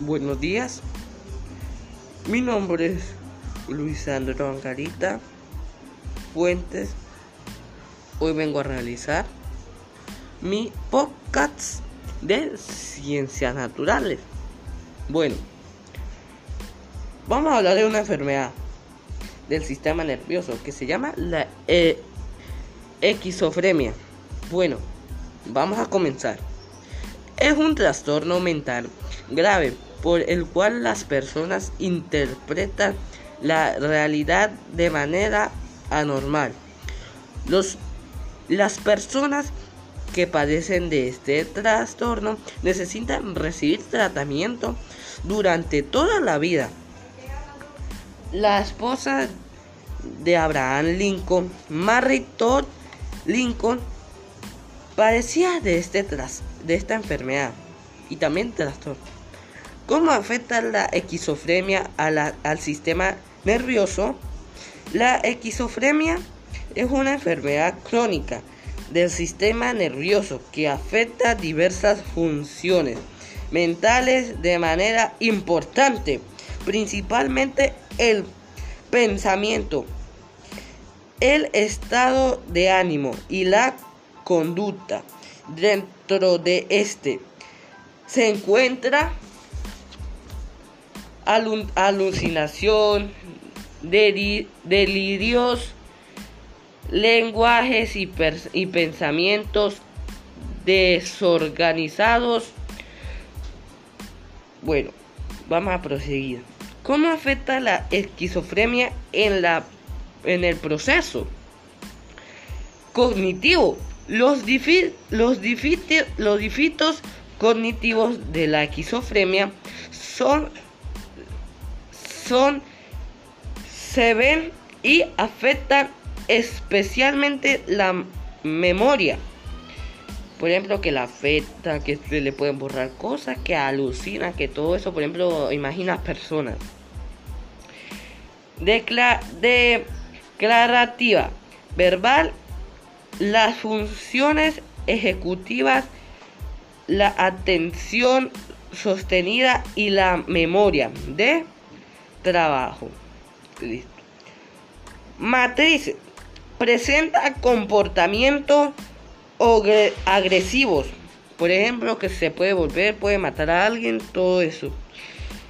Buenos días. Mi nombre es Luis Andrés Angarita Fuentes. Hoy vengo a realizar mi podcast de ciencias naturales. Bueno, vamos a hablar de una enfermedad del sistema nervioso que se llama la eh. Bueno, vamos a comenzar. Es un trastorno mental grave por el cual las personas interpretan la realidad de manera anormal. Los, las personas que padecen de este trastorno necesitan recibir tratamiento durante toda la vida. La esposa de Abraham Lincoln, Mary Todd Lincoln, padecía de, este tras, de esta enfermedad y también trastorno. ¿Cómo afecta la esquizofrenia al sistema nervioso? La esquizofrenia es una enfermedad crónica del sistema nervioso que afecta diversas funciones mentales de manera importante, principalmente el pensamiento, el estado de ánimo y la conducta. Dentro de este se encuentra alucinación, delirios, lenguajes y, y pensamientos desorganizados. Bueno, vamos a proseguir. ¿Cómo afecta la esquizofrenia en, la, en el proceso cognitivo? Los, los, los difitos cognitivos de la esquizofrenia son son, se ven y afectan especialmente la memoria. Por ejemplo, que la afecta, que se le pueden borrar cosas, que alucina, que todo eso, por ejemplo, imagina personas. declarativa, verbal, las funciones ejecutivas, la atención sostenida y la memoria de trabajo. Listo. Matriz presenta comportamientos agresivos. Por ejemplo, que se puede volver, puede matar a alguien, todo eso.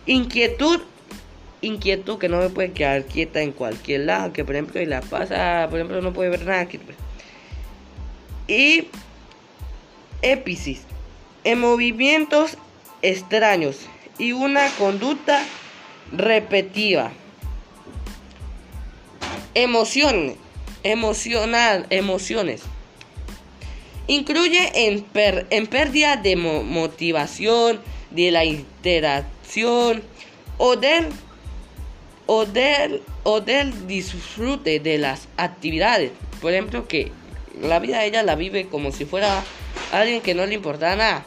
Inquietud, inquietud que no me puede quedar quieta en cualquier lado, que por ejemplo, y la pasa, por ejemplo, no puede ver nada aquí. Y épisis, en movimientos extraños y una conducta repetida. Emociones. Emocional, emociones. Incluye en, en pérdida de motivación, de la interacción o del, o, del, o del disfrute de las actividades. Por ejemplo, que la vida ella la vive como si fuera alguien que no le importa nada.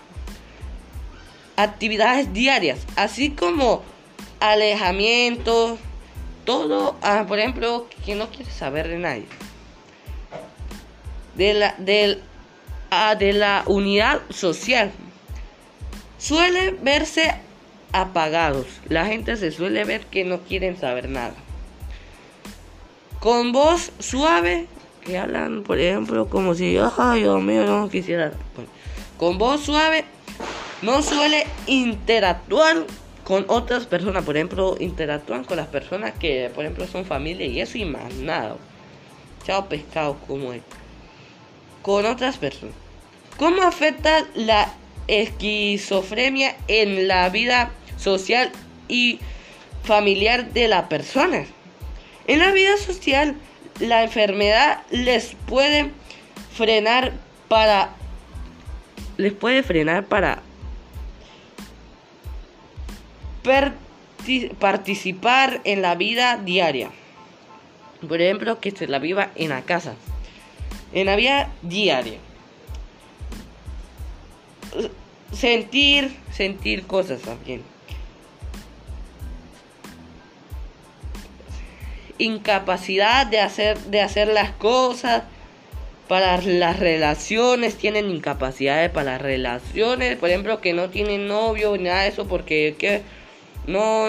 Actividades diarias, así como alejamiento, todo, ah, por ejemplo, que no quiere saber de nadie. De la, ah, de la unidad social. Suele verse apagados. La gente se suele ver que no quieren saber nada. Con voz suave, hablan, por ejemplo, como si, ay, Dios mío, no quisiera. con voz suave, no suele interactuar con otras personas, por ejemplo, interactúan con las personas que, por ejemplo, son familia y eso y más nada. Chao pescado, como es. Con otras personas. ¿Cómo afecta la esquizofrenia en la vida social y familiar de la persona? En la vida social, la enfermedad les puede frenar para les puede frenar para participar en la vida diaria. Por ejemplo, que se la viva en la casa. En la vida diaria. Sentir, sentir cosas también. Incapacidad de hacer, de hacer las cosas. para las relaciones, tienen incapacidades para las relaciones, por ejemplo, que no tienen novio, ni nada de eso, porque que no.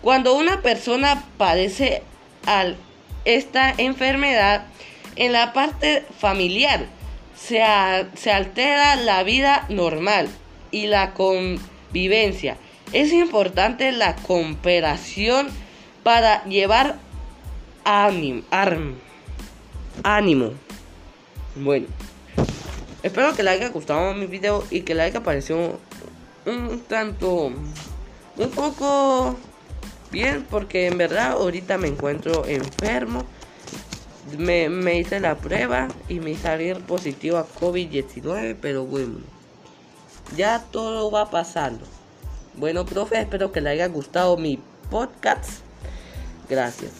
Cuando una persona padece al, esta enfermedad, en la parte familiar se, se altera la vida normal y la convivencia. Es importante la cooperación para llevar ánimo. ánimo. Bueno, espero que les haya gustado mi video y que les haya parecido un tanto, un poco bien, porque en verdad ahorita me encuentro enfermo. Me, me hice la prueba y me salir positivo a COVID-19, pero bueno, ya todo va pasando. Bueno, profe, espero que le haya gustado mi podcast. Gracias.